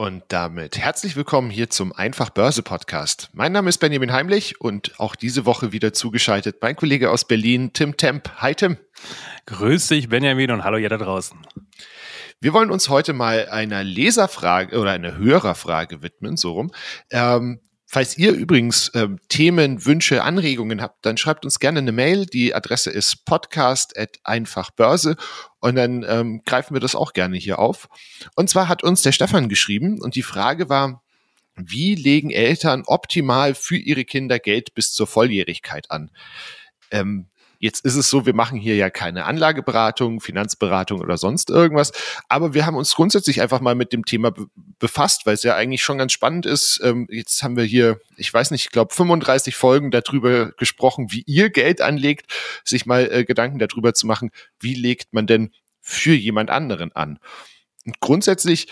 Und damit herzlich willkommen hier zum Einfach Börse Podcast. Mein Name ist Benjamin Heimlich und auch diese Woche wieder zugeschaltet mein Kollege aus Berlin, Tim Temp. Hi Tim. Grüß dich Benjamin und hallo ihr da draußen. Wir wollen uns heute mal einer Leserfrage oder einer Hörerfrage widmen, so rum. Ähm, Falls ihr übrigens ähm, Themen, Wünsche, Anregungen habt, dann schreibt uns gerne eine Mail. Die Adresse ist podcast.einfachbörse und dann ähm, greifen wir das auch gerne hier auf. Und zwar hat uns der Stefan geschrieben und die Frage war, wie legen Eltern optimal für ihre Kinder Geld bis zur Volljährigkeit an? Ähm, Jetzt ist es so, wir machen hier ja keine Anlageberatung, Finanzberatung oder sonst irgendwas, aber wir haben uns grundsätzlich einfach mal mit dem Thema befasst, weil es ja eigentlich schon ganz spannend ist. Ähm, jetzt haben wir hier, ich weiß nicht, ich glaube 35 Folgen darüber gesprochen, wie ihr Geld anlegt, sich mal äh, Gedanken darüber zu machen, wie legt man denn für jemand anderen an. Und grundsätzlich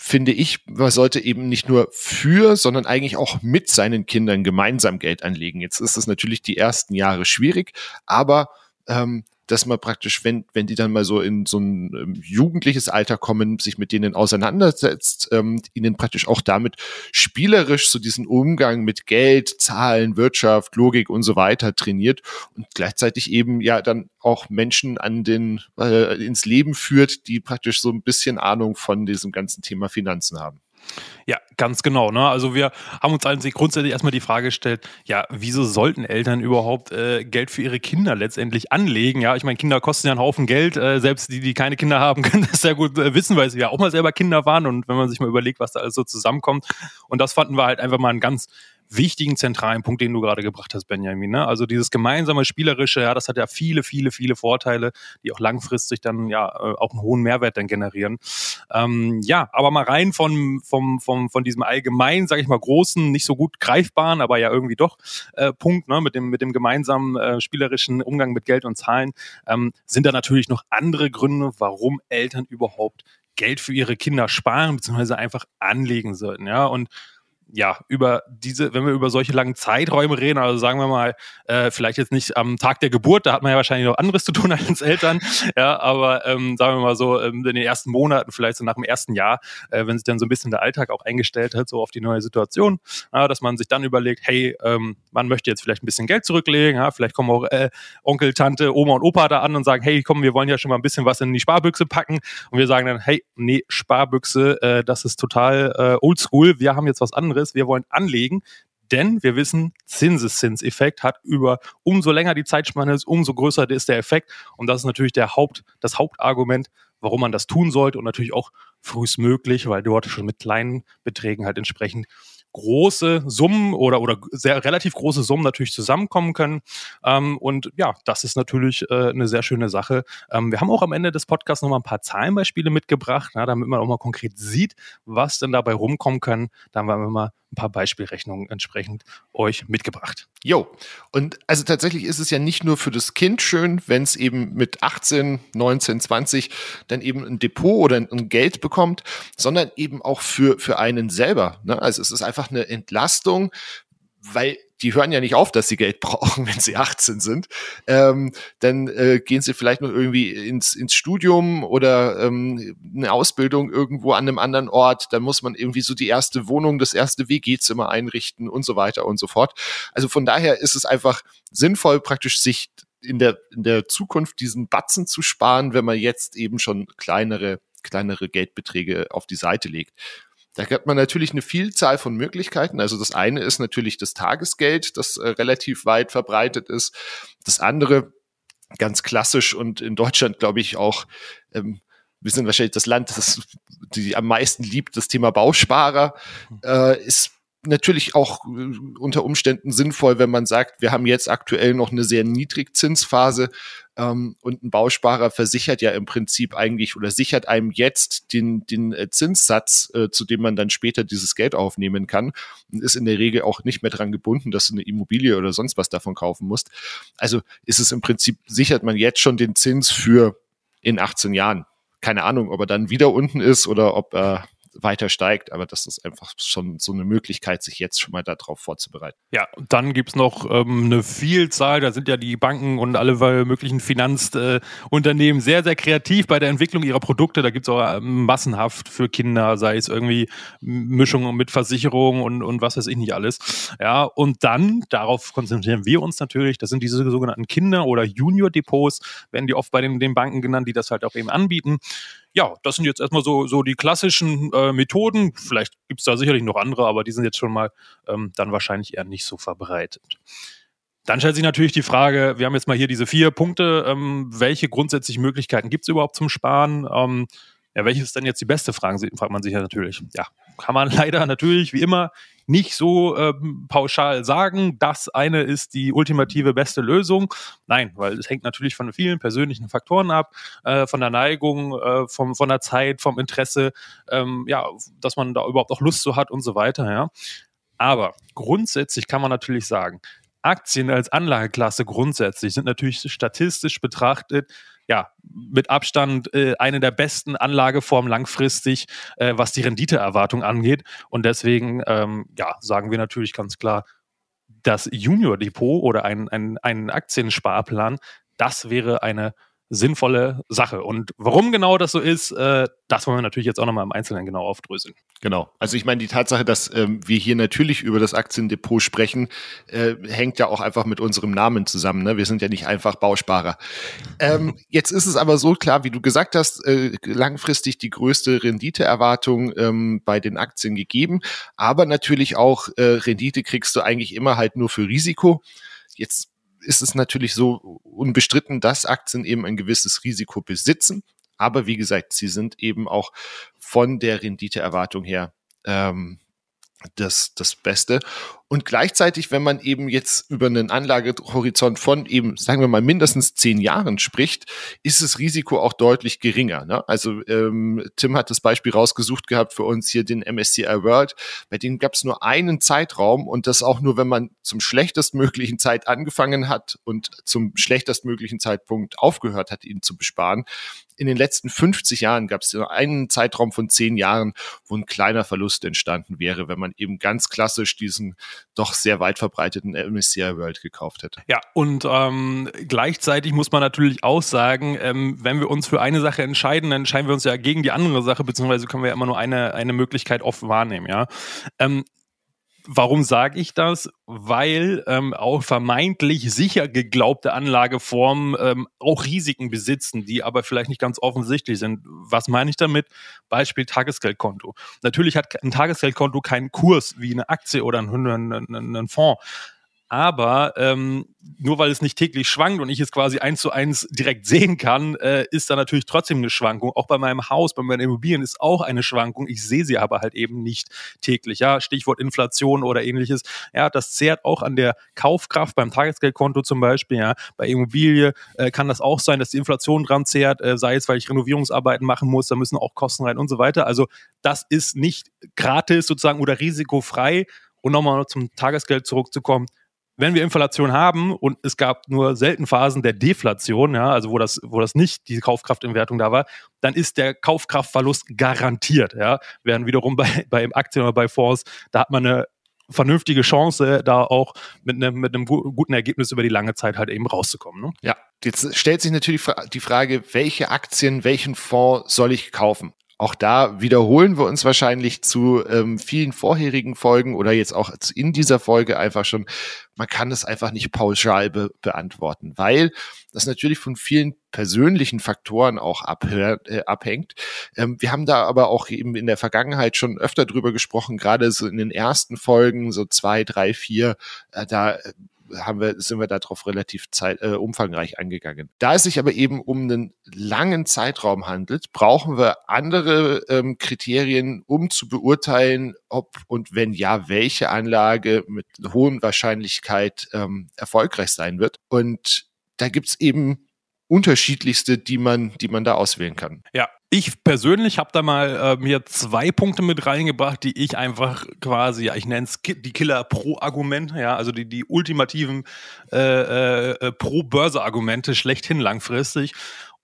finde ich, man sollte eben nicht nur für, sondern eigentlich auch mit seinen Kindern gemeinsam Geld anlegen. Jetzt ist es natürlich die ersten Jahre schwierig, aber ähm, dass man praktisch, wenn, wenn die dann mal so in so ein ähm, jugendliches Alter kommen, sich mit denen auseinandersetzt, ähm, ihnen praktisch auch damit spielerisch so diesen Umgang mit Geld, Zahlen, Wirtschaft, Logik und so weiter trainiert und gleichzeitig eben ja dann auch Menschen an den, äh, ins Leben führt, die praktisch so ein bisschen Ahnung von diesem ganzen Thema Finanzen haben. Ja, ganz genau. Ne? Also wir haben uns eigentlich grundsätzlich erstmal die Frage gestellt, ja, wieso sollten Eltern überhaupt äh, Geld für ihre Kinder letztendlich anlegen? Ja, ich meine, Kinder kosten ja einen Haufen Geld. Äh, selbst die, die keine Kinder haben, können das sehr gut äh, wissen, weil sie ja auch mal selber Kinder waren. Und wenn man sich mal überlegt, was da alles so zusammenkommt. Und das fanden wir halt einfach mal ein ganz wichtigen zentralen Punkt, den du gerade gebracht hast, Benjamin. Ne? Also dieses gemeinsame Spielerische, ja, das hat ja viele, viele, viele Vorteile, die auch langfristig dann ja äh, auch einen hohen Mehrwert dann generieren. Ähm, ja, aber mal rein von, vom, vom, von diesem allgemein, sage ich mal, großen, nicht so gut greifbaren, aber ja irgendwie doch äh, Punkt, ne, mit dem, mit dem gemeinsamen äh, spielerischen Umgang mit Geld und Zahlen, ähm, sind da natürlich noch andere Gründe, warum Eltern überhaupt Geld für ihre Kinder sparen, beziehungsweise einfach anlegen sollten. Ja, und ja, über diese, wenn wir über solche langen Zeiträume reden, also sagen wir mal, äh, vielleicht jetzt nicht am Tag der Geburt, da hat man ja wahrscheinlich noch anderes zu tun als Eltern, ja, aber ähm, sagen wir mal so, ähm, in den ersten Monaten, vielleicht so nach dem ersten Jahr, äh, wenn sich dann so ein bisschen der Alltag auch eingestellt hat, so auf die neue Situation, ja, dass man sich dann überlegt, hey, ähm, man möchte jetzt vielleicht ein bisschen Geld zurücklegen, ja, vielleicht kommen auch äh, Onkel, Tante, Oma und Opa da an und sagen, hey, komm, wir wollen ja schon mal ein bisschen was in die Sparbüchse packen und wir sagen dann, hey, nee, Sparbüchse, äh, das ist total äh, oldschool, wir haben jetzt was anderes anderes. Wir wollen anlegen, denn wir wissen, Zinseszinseffekt hat über umso länger die Zeitspanne ist, umso größer ist der Effekt. Und das ist natürlich der Haupt, das Hauptargument, warum man das tun sollte und natürlich auch frühestmöglich, weil dort schon mit kleinen Beträgen halt entsprechend große Summen oder, oder sehr relativ große Summen natürlich zusammenkommen können. Ähm, und ja, das ist natürlich äh, eine sehr schöne Sache. Ähm, wir haben auch am Ende des Podcasts nochmal ein paar Zahlenbeispiele mitgebracht, na, damit man auch mal konkret sieht, was denn dabei rumkommen kann. Da haben wir mal ein paar Beispielrechnungen entsprechend euch mitgebracht. Jo, und also tatsächlich ist es ja nicht nur für das Kind schön, wenn es eben mit 18, 19, 20 dann eben ein Depot oder ein Geld bekommt, sondern eben auch für, für einen selber. Ne? Also es ist einfach eine Entlastung, weil die hören ja nicht auf, dass sie Geld brauchen, wenn sie 18 sind. Ähm, dann äh, gehen sie vielleicht noch irgendwie ins, ins Studium oder ähm, eine Ausbildung irgendwo an einem anderen Ort. Dann muss man irgendwie so die erste Wohnung, das erste WG-Zimmer einrichten und so weiter und so fort. Also von daher ist es einfach sinnvoll, praktisch sich in der, in der Zukunft diesen Batzen zu sparen, wenn man jetzt eben schon kleinere kleinere Geldbeträge auf die Seite legt. Da hat man natürlich eine Vielzahl von Möglichkeiten. Also das eine ist natürlich das Tagesgeld, das äh, relativ weit verbreitet ist. Das andere, ganz klassisch und in Deutschland, glaube ich, auch, ähm, wir sind wahrscheinlich das Land, das die am meisten liebt, das Thema Bausparer, äh, ist natürlich auch äh, unter Umständen sinnvoll, wenn man sagt, wir haben jetzt aktuell noch eine sehr Niedrigzinsphase ähm, und ein Bausparer versichert ja im Prinzip eigentlich oder sichert einem jetzt den, den äh, Zinssatz, äh, zu dem man dann später dieses Geld aufnehmen kann und ist in der Regel auch nicht mehr dran gebunden, dass du eine Immobilie oder sonst was davon kaufen musst. Also ist es im Prinzip, sichert man jetzt schon den Zins für in 18 Jahren. Keine Ahnung, ob er dann wieder unten ist oder ob er weiter steigt. Aber das ist einfach schon so eine Möglichkeit, sich jetzt schon mal darauf vorzubereiten. Ja, dann gibt es noch ähm, eine Vielzahl, da sind ja die Banken und alle möglichen Finanzunternehmen äh, sehr, sehr kreativ bei der Entwicklung ihrer Produkte. Da gibt es auch ähm, massenhaft für Kinder, sei es irgendwie Mischungen mit Versicherung und, und was weiß ich nicht alles. Ja, und dann, darauf konzentrieren wir uns natürlich, das sind diese sogenannten Kinder- oder Junior-Depots, werden die oft bei den, den Banken genannt, die das halt auch eben anbieten ja, das sind jetzt erstmal so, so die klassischen äh, Methoden. Vielleicht gibt es da sicherlich noch andere, aber die sind jetzt schon mal ähm, dann wahrscheinlich eher nicht so verbreitet. Dann stellt sich natürlich die Frage, wir haben jetzt mal hier diese vier Punkte, ähm, welche grundsätzlichen Möglichkeiten gibt es überhaupt zum Sparen? Ähm, ja, welches ist denn jetzt die beste Frage, fragt man sich ja natürlich. Ja, kann man leider natürlich, wie immer, nicht so ähm, pauschal sagen, das eine ist die ultimative beste Lösung. Nein, weil es hängt natürlich von vielen persönlichen Faktoren ab, äh, von der Neigung, äh, vom, von der Zeit, vom Interesse, ähm, ja, dass man da überhaupt auch Lust zu hat und so weiter, ja. Aber grundsätzlich kann man natürlich sagen, Aktien als Anlageklasse grundsätzlich sind natürlich statistisch betrachtet ja, mit Abstand äh, eine der besten Anlageformen langfristig, äh, was die Renditeerwartung angeht. Und deswegen, ähm, ja, sagen wir natürlich ganz klar, das Junior Depot oder ein, ein, ein Aktiensparplan, das wäre eine sinnvolle Sache. Und warum genau das so ist, äh, das wollen wir natürlich jetzt auch nochmal im Einzelnen genau aufdröseln. Genau. Also ich meine, die Tatsache, dass ähm, wir hier natürlich über das Aktiendepot sprechen, äh, hängt ja auch einfach mit unserem Namen zusammen. Ne? Wir sind ja nicht einfach Bausparer. Ähm, jetzt ist es aber so klar, wie du gesagt hast, äh, langfristig die größte Renditeerwartung ähm, bei den Aktien gegeben, aber natürlich auch äh, Rendite kriegst du eigentlich immer halt nur für Risiko. Jetzt ist es natürlich so unbestritten, dass Aktien eben ein gewisses Risiko besitzen. Aber wie gesagt, sie sind eben auch von der Renditeerwartung her ähm, das, das Beste. Und gleichzeitig, wenn man eben jetzt über einen Anlagehorizont von eben, sagen wir mal, mindestens zehn Jahren spricht, ist das Risiko auch deutlich geringer. Ne? Also ähm, Tim hat das Beispiel rausgesucht gehabt für uns hier den MSCI World. Bei dem gab es nur einen Zeitraum und das auch nur, wenn man zum schlechtestmöglichen Zeit angefangen hat und zum schlechtestmöglichen Zeitpunkt aufgehört hat, ihn zu besparen in den letzten 50 Jahren gab es einen Zeitraum von zehn Jahren, wo ein kleiner Verlust entstanden wäre, wenn man eben ganz klassisch diesen doch sehr weit verbreiteten MSCI World gekauft hätte. Ja, und ähm, gleichzeitig muss man natürlich auch sagen, ähm, wenn wir uns für eine Sache entscheiden, dann entscheiden wir uns ja gegen die andere Sache, beziehungsweise können wir ja immer nur eine, eine Möglichkeit oft wahrnehmen, ja. Ähm, Warum sage ich das? Weil ähm, auch vermeintlich sicher geglaubte Anlageformen ähm, auch Risiken besitzen, die aber vielleicht nicht ganz offensichtlich sind. Was meine ich damit? Beispiel Tagesgeldkonto. Natürlich hat ein Tagesgeldkonto keinen Kurs wie eine Aktie oder ein, ein, ein, ein Fonds. Aber ähm, nur weil es nicht täglich schwankt und ich es quasi eins zu eins direkt sehen kann, äh, ist da natürlich trotzdem eine Schwankung. Auch bei meinem Haus, bei meinen Immobilien ist auch eine Schwankung. Ich sehe sie aber halt eben nicht täglich. Ja, Stichwort Inflation oder ähnliches. Ja, das zehrt auch an der Kaufkraft beim Tagesgeldkonto zum Beispiel. Ja, bei Immobilie äh, kann das auch sein, dass die Inflation dran zehrt, äh, sei es, weil ich Renovierungsarbeiten machen muss, da müssen auch Kosten rein und so weiter. Also das ist nicht gratis sozusagen oder risikofrei. Und nochmal zum Tagesgeld zurückzukommen wenn wir Inflation haben und es gab nur selten Phasen der Deflation, ja, also wo das, wo das nicht die Kaufkraftinwertung da war, dann ist der Kaufkraftverlust garantiert, ja. Während wiederum bei, bei Aktien oder bei Fonds, da hat man eine vernünftige Chance, da auch mit einem, mit einem guten Ergebnis über die lange Zeit halt eben rauszukommen. Ne? Ja, jetzt stellt sich natürlich die Frage, welche Aktien, welchen Fonds soll ich kaufen? Auch da wiederholen wir uns wahrscheinlich zu ähm, vielen vorherigen Folgen oder jetzt auch in dieser Folge einfach schon. Man kann es einfach nicht pauschal be beantworten, weil das natürlich von vielen persönlichen Faktoren auch äh, abhängt. Ähm, wir haben da aber auch eben in der Vergangenheit schon öfter drüber gesprochen, gerade so in den ersten Folgen, so zwei, drei, vier, äh, da haben wir, sind wir darauf relativ zeit, äh, umfangreich angegangen. Da es sich aber eben um einen langen Zeitraum handelt, brauchen wir andere ähm, Kriterien, um zu beurteilen, ob und wenn ja, welche Anlage mit hohen Wahrscheinlichkeit ähm, erfolgreich sein wird. Und da gibt's eben unterschiedlichste, die man, die man da auswählen kann. Ja, ich persönlich habe da mal äh, mir zwei Punkte mit reingebracht, die ich einfach quasi, ja, ich nenne es die Killer-Pro-Argumente, ja, also die, die ultimativen äh, äh, äh, Pro-Börse-Argumente schlechthin langfristig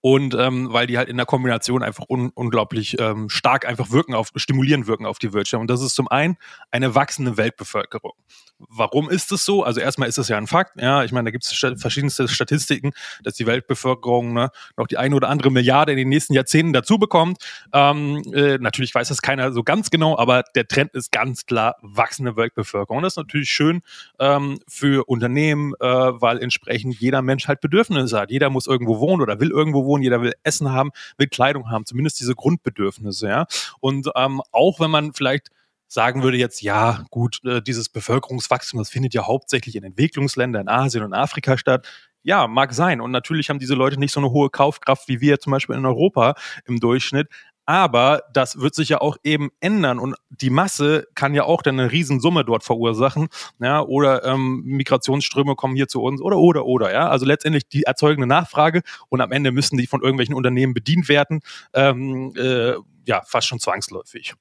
und ähm, weil die halt in der Kombination einfach un unglaublich ähm, stark einfach wirken auf, stimulieren wirken auf die Wirtschaft. Und das ist zum einen eine wachsende Weltbevölkerung. Warum ist es so? Also erstmal ist es ja ein Fakt. Ja, ich meine, da gibt es verschiedenste Statistiken, dass die Weltbevölkerung ne, noch die eine oder andere Milliarde in den nächsten Jahrzehnten dazu bekommt. Ähm, äh, natürlich weiß das keiner so ganz genau, aber der Trend ist ganz klar wachsende Weltbevölkerung. Und das ist natürlich schön ähm, für Unternehmen, äh, weil entsprechend jeder Mensch halt Bedürfnisse hat. Jeder muss irgendwo wohnen oder will irgendwo wohnen. Jeder will Essen haben, will Kleidung haben, zumindest diese Grundbedürfnisse. Ja, und ähm, auch wenn man vielleicht sagen würde jetzt, ja, gut, äh, dieses Bevölkerungswachstum, das findet ja hauptsächlich in Entwicklungsländern, in Asien und Afrika statt. Ja, mag sein. Und natürlich haben diese Leute nicht so eine hohe Kaufkraft wie wir zum Beispiel in Europa im Durchschnitt. Aber das wird sich ja auch eben ändern und die Masse kann ja auch dann eine Riesensumme dort verursachen, ja, oder ähm, Migrationsströme kommen hier zu uns oder oder oder, ja. Also letztendlich die erzeugende Nachfrage und am Ende müssen die von irgendwelchen Unternehmen bedient werden, ähm, äh, ja, fast schon zwangsläufig.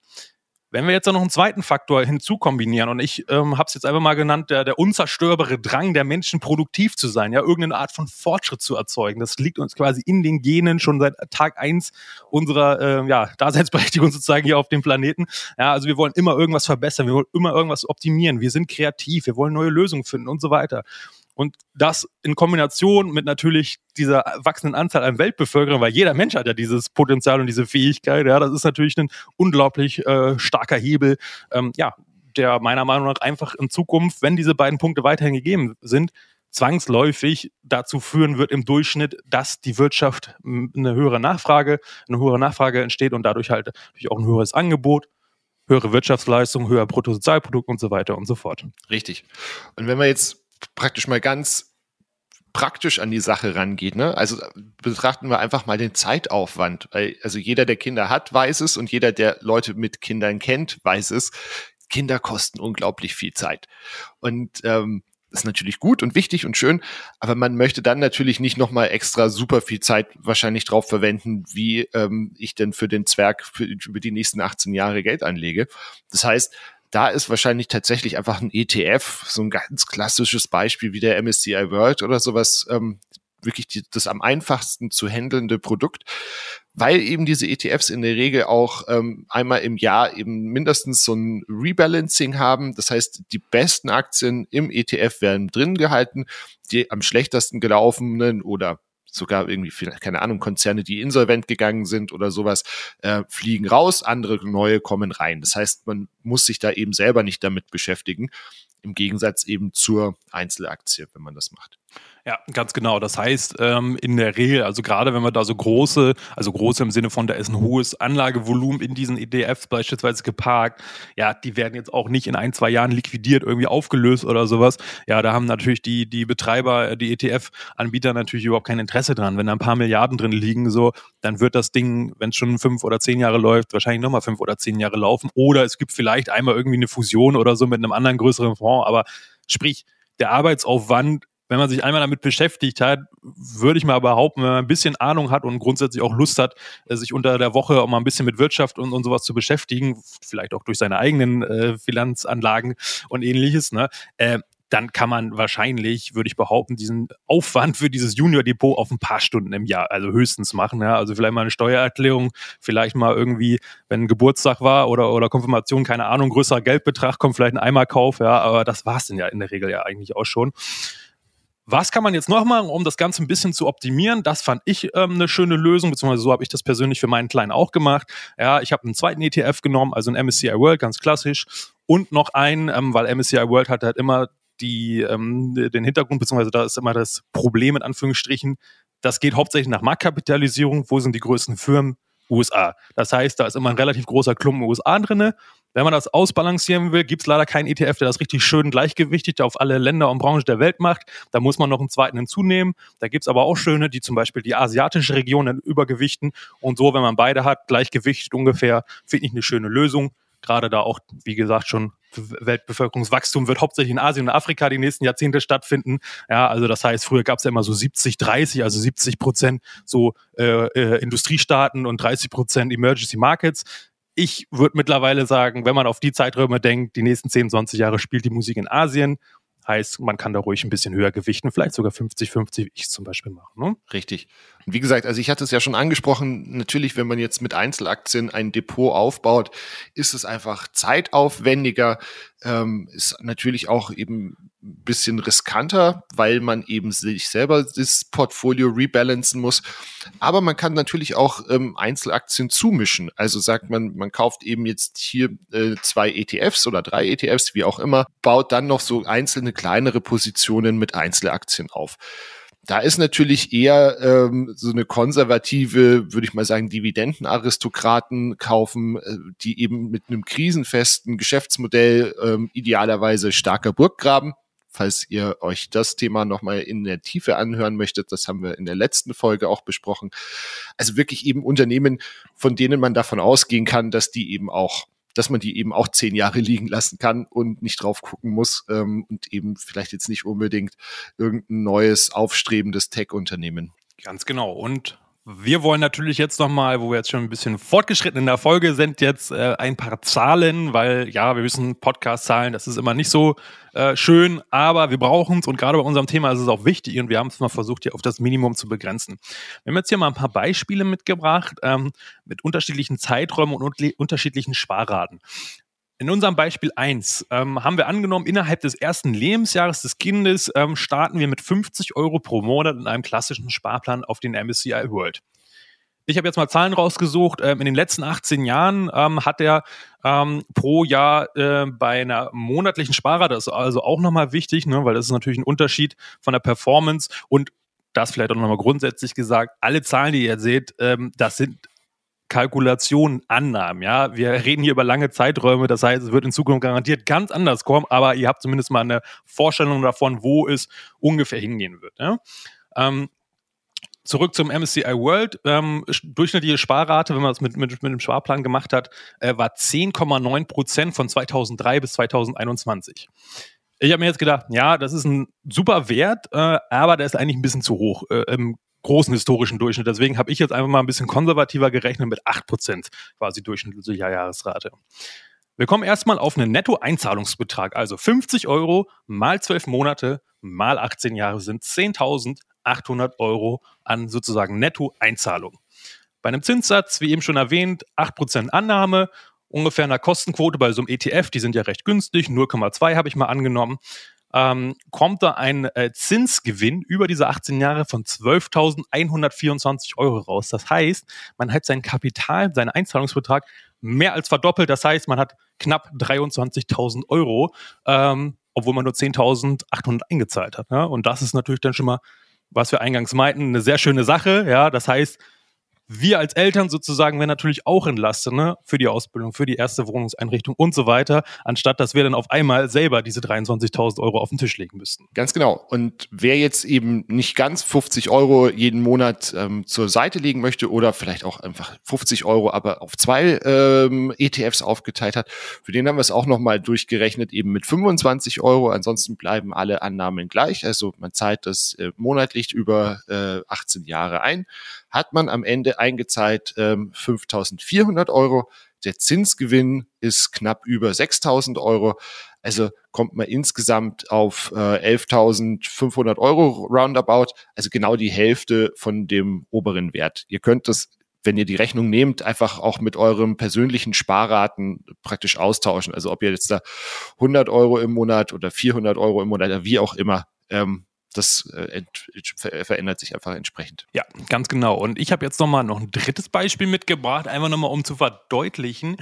Wenn wir jetzt noch einen zweiten Faktor hinzukombinieren, und ich ähm, habe es jetzt einfach mal genannt, der, der unzerstörbare Drang der Menschen, produktiv zu sein, ja, irgendeine Art von Fortschritt zu erzeugen. Das liegt uns quasi in den Genen schon seit Tag eins unserer äh, ja, Daseinsberechtigung sozusagen hier auf dem Planeten. Ja, also wir wollen immer irgendwas verbessern, wir wollen immer irgendwas optimieren, wir sind kreativ, wir wollen neue Lösungen finden und so weiter. Und das in Kombination mit natürlich dieser wachsenden Anzahl an Weltbevölkerung, weil jeder Mensch hat ja dieses Potenzial und diese Fähigkeit, ja, das ist natürlich ein unglaublich äh, starker Hebel, ähm, ja, der meiner Meinung nach einfach in Zukunft, wenn diese beiden Punkte weiterhin gegeben sind, zwangsläufig dazu führen wird im Durchschnitt, dass die Wirtschaft eine höhere Nachfrage, eine höhere Nachfrage entsteht und dadurch halt natürlich auch ein höheres Angebot, höhere Wirtschaftsleistung, höher Bruttosozialprodukt und so weiter und so fort. Richtig. Und wenn wir jetzt praktisch mal ganz praktisch an die Sache rangeht. Ne? Also betrachten wir einfach mal den Zeitaufwand. Also jeder, der Kinder hat, weiß es und jeder, der Leute mit Kindern kennt, weiß es. Kinder kosten unglaublich viel Zeit. Und ähm, ist natürlich gut und wichtig und schön, aber man möchte dann natürlich nicht nochmal extra super viel Zeit wahrscheinlich drauf verwenden, wie ähm, ich denn für den Zwerg für, über die nächsten 18 Jahre Geld anlege. Das heißt, da ist wahrscheinlich tatsächlich einfach ein ETF, so ein ganz klassisches Beispiel wie der MSCI World oder sowas, ähm, wirklich die, das am einfachsten zu handelnde Produkt, weil eben diese ETFs in der Regel auch ähm, einmal im Jahr eben mindestens so ein Rebalancing haben. Das heißt, die besten Aktien im ETF werden drin gehalten, die am schlechtesten gelaufenen oder sogar irgendwie, keine Ahnung, Konzerne, die insolvent gegangen sind oder sowas, äh, fliegen raus, andere neue kommen rein. Das heißt, man muss sich da eben selber nicht damit beschäftigen, im Gegensatz eben zur Einzelaktie, wenn man das macht. Ja, ganz genau. Das heißt, ähm, in der Regel, also gerade wenn wir da so große, also große im Sinne von, da ist ein hohes Anlagevolumen in diesen ETFs beispielsweise geparkt, ja, die werden jetzt auch nicht in ein, zwei Jahren liquidiert, irgendwie aufgelöst oder sowas. Ja, da haben natürlich die, die Betreiber, die ETF-Anbieter natürlich überhaupt kein Interesse dran. Wenn da ein paar Milliarden drin liegen, so, dann wird das Ding, wenn es schon fünf oder zehn Jahre läuft, wahrscheinlich nochmal fünf oder zehn Jahre laufen. Oder es gibt vielleicht einmal irgendwie eine Fusion oder so mit einem anderen größeren Fonds, aber sprich, der Arbeitsaufwand wenn man sich einmal damit beschäftigt hat, würde ich mal behaupten, wenn man ein bisschen Ahnung hat und grundsätzlich auch Lust hat, äh, sich unter der Woche auch mal ein bisschen mit Wirtschaft und, und sowas zu beschäftigen, vielleicht auch durch seine eigenen äh, Finanzanlagen und ähnliches, ne, äh, dann kann man wahrscheinlich, würde ich behaupten, diesen Aufwand für dieses Junior-Depot auf ein paar Stunden im Jahr, also höchstens machen. Ja? Also vielleicht mal eine Steuererklärung, vielleicht mal irgendwie, wenn ein Geburtstag war oder, oder Konfirmation, keine Ahnung, größerer Geldbetrag, kommt vielleicht ein Eimerkauf, ja, aber das war es denn ja in der Regel ja eigentlich auch schon. Was kann man jetzt noch machen, um das Ganze ein bisschen zu optimieren? Das fand ich ähm, eine schöne Lösung, beziehungsweise so habe ich das persönlich für meinen Kleinen auch gemacht. Ja, ich habe einen zweiten ETF genommen, also ein MSCI World, ganz klassisch, und noch einen, ähm, weil MSCI World hat halt immer die, ähm, den Hintergrund, beziehungsweise da ist immer das Problem in Anführungsstrichen, das geht hauptsächlich nach Marktkapitalisierung. Wo sind die größten Firmen? USA. Das heißt, da ist immer ein relativ großer Klumpen USA drinne Wenn man das ausbalancieren will, gibt es leider keinen ETF, der das richtig schön gleichgewichtig auf alle Länder und Branchen der Welt macht. Da muss man noch einen zweiten hinzunehmen. Da gibt es aber auch schöne, die zum Beispiel die asiatische Region dann übergewichten. Und so, wenn man beide hat, gleichgewichtet ungefähr, finde ich eine schöne Lösung. Gerade da auch, wie gesagt, schon Weltbevölkerungswachstum wird hauptsächlich in Asien und Afrika die nächsten Jahrzehnte stattfinden. Ja, also das heißt, früher gab es ja immer so 70, 30, also 70 Prozent so äh, äh, Industriestaaten und 30 Prozent Emergency Markets. Ich würde mittlerweile sagen, wenn man auf die Zeiträume denkt, die nächsten 10, 20 Jahre spielt die Musik in Asien. Heißt, man kann da ruhig ein bisschen höher gewichten, vielleicht sogar 50-50, wie ich es zum Beispiel mache. Ne? Richtig. Und wie gesagt, also ich hatte es ja schon angesprochen, natürlich, wenn man jetzt mit Einzelaktien ein Depot aufbaut, ist es einfach zeitaufwendiger, ähm, ist natürlich auch eben ein bisschen riskanter, weil man eben sich selber das Portfolio rebalancen muss. Aber man kann natürlich auch ähm, Einzelaktien zumischen. Also sagt man, man kauft eben jetzt hier äh, zwei ETFs oder drei ETFs, wie auch immer, baut dann noch so einzelne kleinere Positionen mit Einzelaktien auf da ist natürlich eher ähm, so eine konservative, würde ich mal sagen, Dividendenaristokraten kaufen, äh, die eben mit einem krisenfesten Geschäftsmodell ähm, idealerweise starker Burggraben. Falls ihr euch das Thema nochmal in der Tiefe anhören möchtet, das haben wir in der letzten Folge auch besprochen. Also wirklich eben Unternehmen, von denen man davon ausgehen kann, dass die eben auch dass man die eben auch zehn Jahre liegen lassen kann und nicht drauf gucken muss ähm, und eben vielleicht jetzt nicht unbedingt irgendein neues, aufstrebendes Tech-Unternehmen. Ganz genau. Und wir wollen natürlich jetzt nochmal, wo wir jetzt schon ein bisschen fortgeschritten in der Folge sind, jetzt äh, ein paar Zahlen, weil ja, wir wissen, Podcast-Zahlen, das ist immer nicht so äh, schön, aber wir brauchen es und gerade bei unserem Thema ist es auch wichtig und wir haben es mal versucht, hier auf das Minimum zu begrenzen. Wir haben jetzt hier mal ein paar Beispiele mitgebracht ähm, mit unterschiedlichen Zeiträumen und unterschiedlichen Sparraten. In unserem Beispiel 1 ähm, haben wir angenommen, innerhalb des ersten Lebensjahres des Kindes ähm, starten wir mit 50 Euro pro Monat in einem klassischen Sparplan auf den MSCI World. Ich habe jetzt mal Zahlen rausgesucht. Ähm, in den letzten 18 Jahren ähm, hat er ähm, pro Jahr äh, bei einer monatlichen Sparrate, das ist also auch nochmal wichtig, ne, weil das ist natürlich ein Unterschied von der Performance und das vielleicht auch nochmal grundsätzlich gesagt, alle Zahlen, die ihr seht, ähm, das sind Kalkulation Annahmen. Ja, wir reden hier über lange Zeiträume, das heißt, es wird in Zukunft garantiert ganz anders kommen, aber ihr habt zumindest mal eine Vorstellung davon, wo es ungefähr hingehen wird. Ja? Ähm, zurück zum MSCI World. Ähm, durchschnittliche Sparrate, wenn man das mit, mit, mit dem Sparplan gemacht hat, äh, war 10,9 Prozent von 2003 bis 2021. Ich habe mir jetzt gedacht, ja, das ist ein super Wert, äh, aber der ist eigentlich ein bisschen zu hoch. Äh, Im großen historischen Durchschnitt. Deswegen habe ich jetzt einfach mal ein bisschen konservativer gerechnet mit 8% quasi durchschnittlicher Jahresrate. Wir kommen erstmal auf einen Netto-Einzahlungsbetrag, also 50 Euro mal 12 Monate mal 18 Jahre sind 10.800 Euro an sozusagen Netto-Einzahlung. Bei einem Zinssatz, wie eben schon erwähnt, 8% Annahme, ungefähr einer Kostenquote bei so einem ETF, die sind ja recht günstig, 0,2 habe ich mal angenommen, ähm, kommt da ein äh, Zinsgewinn über diese 18 Jahre von 12.124 Euro raus. Das heißt, man hat sein Kapital, seinen Einzahlungsbetrag mehr als verdoppelt. Das heißt, man hat knapp 23.000 Euro, ähm, obwohl man nur 10.800 eingezahlt hat. Ja? Und das ist natürlich dann schon mal, was wir eingangs meinten, eine sehr schöne Sache. Ja, das heißt, wir als Eltern sozusagen werden natürlich auch entlastet ne? für die Ausbildung, für die erste Wohnungseinrichtung und so weiter, anstatt dass wir dann auf einmal selber diese 23.000 Euro auf den Tisch legen müssten. Ganz genau. Und wer jetzt eben nicht ganz 50 Euro jeden Monat ähm, zur Seite legen möchte oder vielleicht auch einfach 50 Euro, aber auf zwei ähm, ETFs aufgeteilt hat, für den haben wir es auch nochmal durchgerechnet, eben mit 25 Euro. Ansonsten bleiben alle Annahmen gleich. Also man zahlt das äh, monatlich über äh, 18 Jahre ein hat man am Ende eingezahlt ähm, 5.400 Euro. Der Zinsgewinn ist knapp über 6.000 Euro. Also kommt man insgesamt auf äh, 11.500 Euro roundabout, also genau die Hälfte von dem oberen Wert. Ihr könnt das, wenn ihr die Rechnung nehmt, einfach auch mit eurem persönlichen Sparraten praktisch austauschen. Also ob ihr jetzt da 100 Euro im Monat oder 400 Euro im Monat oder wie auch immer ähm, das äh, verändert sich einfach entsprechend. Ja, ganz genau. Und ich habe jetzt nochmal noch ein drittes Beispiel mitgebracht, einfach nochmal um zu verdeutlichen,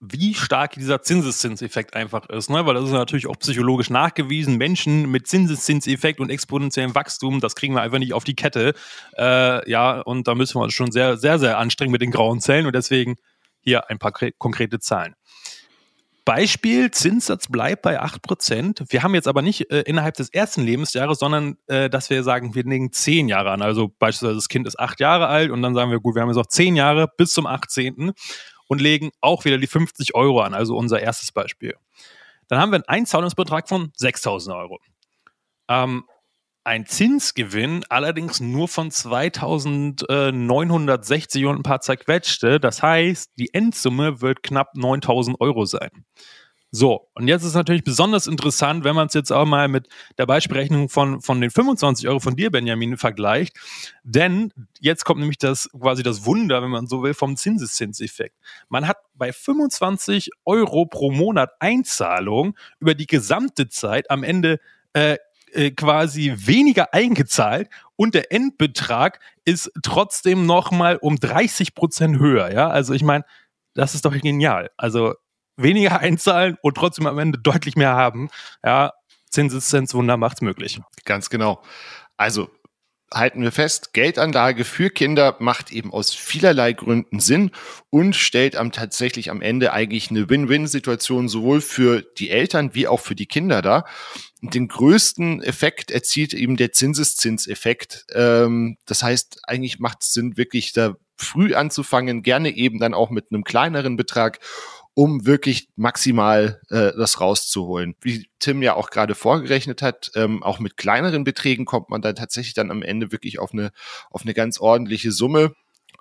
wie stark dieser Zinseszinseffekt einfach ist, ne? weil das ist natürlich auch psychologisch nachgewiesen. Menschen mit Zinseszinseffekt und exponentiellem Wachstum, das kriegen wir einfach nicht auf die Kette. Äh, ja, und da müssen wir uns schon sehr, sehr, sehr anstrengen mit den grauen Zellen und deswegen hier ein paar konkrete Zahlen. Beispiel, Zinssatz bleibt bei 8%. Wir haben jetzt aber nicht äh, innerhalb des ersten Lebensjahres, sondern äh, dass wir sagen, wir legen 10 Jahre an. Also beispielsweise das Kind ist 8 Jahre alt und dann sagen wir, gut, wir haben jetzt noch 10 Jahre bis zum 18. und legen auch wieder die 50 Euro an, also unser erstes Beispiel. Dann haben wir einen Einzahlungsbetrag von 6.000 Euro. Ähm, ein Zinsgewinn allerdings nur von 2960 und ein paar zerquetschte. Das heißt, die Endsumme wird knapp 9000 Euro sein. So, und jetzt ist natürlich besonders interessant, wenn man es jetzt auch mal mit der Beispielrechnung von, von den 25 Euro von dir, Benjamin, vergleicht. Denn jetzt kommt nämlich das quasi das Wunder, wenn man so will, vom Zinseszinseffekt. Man hat bei 25 Euro pro Monat Einzahlung über die gesamte Zeit am Ende äh, äh, quasi weniger eingezahlt und der Endbetrag ist trotzdem nochmal um 30 Prozent höher. Ja, also ich meine, das ist doch genial. Also weniger einzahlen und trotzdem am Ende deutlich mehr haben. Ja, Zinseszenzwunder macht's möglich. Ganz genau. Also halten wir fest, Geldanlage für Kinder macht eben aus vielerlei Gründen Sinn und stellt am tatsächlich am Ende eigentlich eine Win-Win-Situation sowohl für die Eltern wie auch für die Kinder dar. Den größten Effekt erzielt eben der Zinseszinseffekt. Ähm, das heißt, eigentlich macht es Sinn, wirklich da früh anzufangen, gerne eben dann auch mit einem kleineren Betrag um wirklich maximal äh, das rauszuholen. Wie Tim ja auch gerade vorgerechnet hat, ähm, auch mit kleineren Beträgen kommt man dann tatsächlich dann am Ende wirklich auf eine, auf eine ganz ordentliche Summe.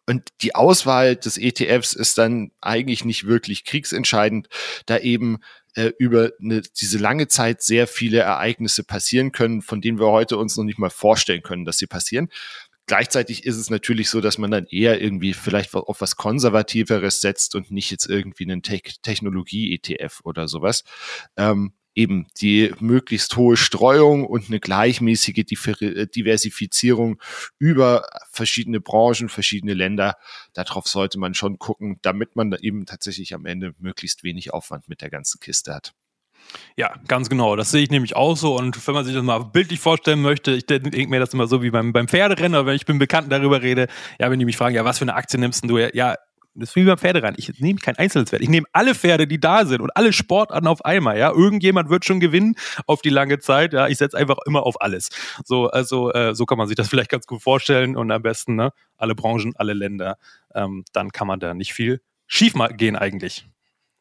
Und die Auswahl des ETFs ist dann eigentlich nicht wirklich kriegsentscheidend, da eben äh, über eine, diese lange Zeit sehr viele Ereignisse passieren können, von denen wir heute uns noch nicht mal vorstellen können, dass sie passieren. Gleichzeitig ist es natürlich so, dass man dann eher irgendwie vielleicht auf was Konservativeres setzt und nicht jetzt irgendwie einen Te Technologie-ETF oder sowas. Ähm, eben die möglichst hohe Streuung und eine gleichmäßige äh, Diversifizierung über verschiedene Branchen, verschiedene Länder. Darauf sollte man schon gucken, damit man eben tatsächlich am Ende möglichst wenig Aufwand mit der ganzen Kiste hat. Ja, ganz genau. Das sehe ich nämlich auch so. Und wenn man sich das mal bildlich vorstellen möchte, ich denke mir das immer so wie beim, beim Pferderennen, oder wenn ich mit Bekannten darüber rede, ja, wenn die mich fragen, ja, was für eine Aktie nimmst du? Ja, das ist wie beim Pferderennen. Ich nehme kein Einzelpferd. Ich nehme alle Pferde, die da sind und alle Sportarten auf einmal. Ja, irgendjemand wird schon gewinnen auf die lange Zeit. Ja, ich setze einfach immer auf alles. So, also äh, so kann man sich das vielleicht ganz gut vorstellen und am besten ne, alle Branchen, alle Länder. Ähm, dann kann man da nicht viel schief gehen eigentlich.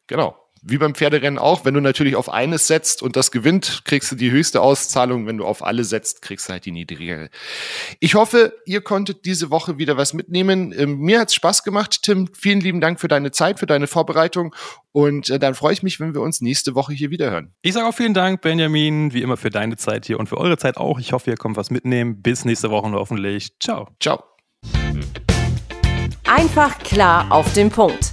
Genau wie beim Pferderennen auch, wenn du natürlich auf eines setzt und das gewinnt, kriegst du die höchste Auszahlung. Wenn du auf alle setzt, kriegst du halt die niedrigere. Ich hoffe, ihr konntet diese Woche wieder was mitnehmen. Ähm, mir hat's Spaß gemacht. Tim, vielen lieben Dank für deine Zeit, für deine Vorbereitung. Und äh, dann freue ich mich, wenn wir uns nächste Woche hier wieder hören. Ich sage auch vielen Dank, Benjamin, wie immer für deine Zeit hier und für eure Zeit auch. Ich hoffe, ihr kommt was mitnehmen. Bis nächste Woche hoffentlich. Ciao. Ciao. Einfach klar auf den Punkt.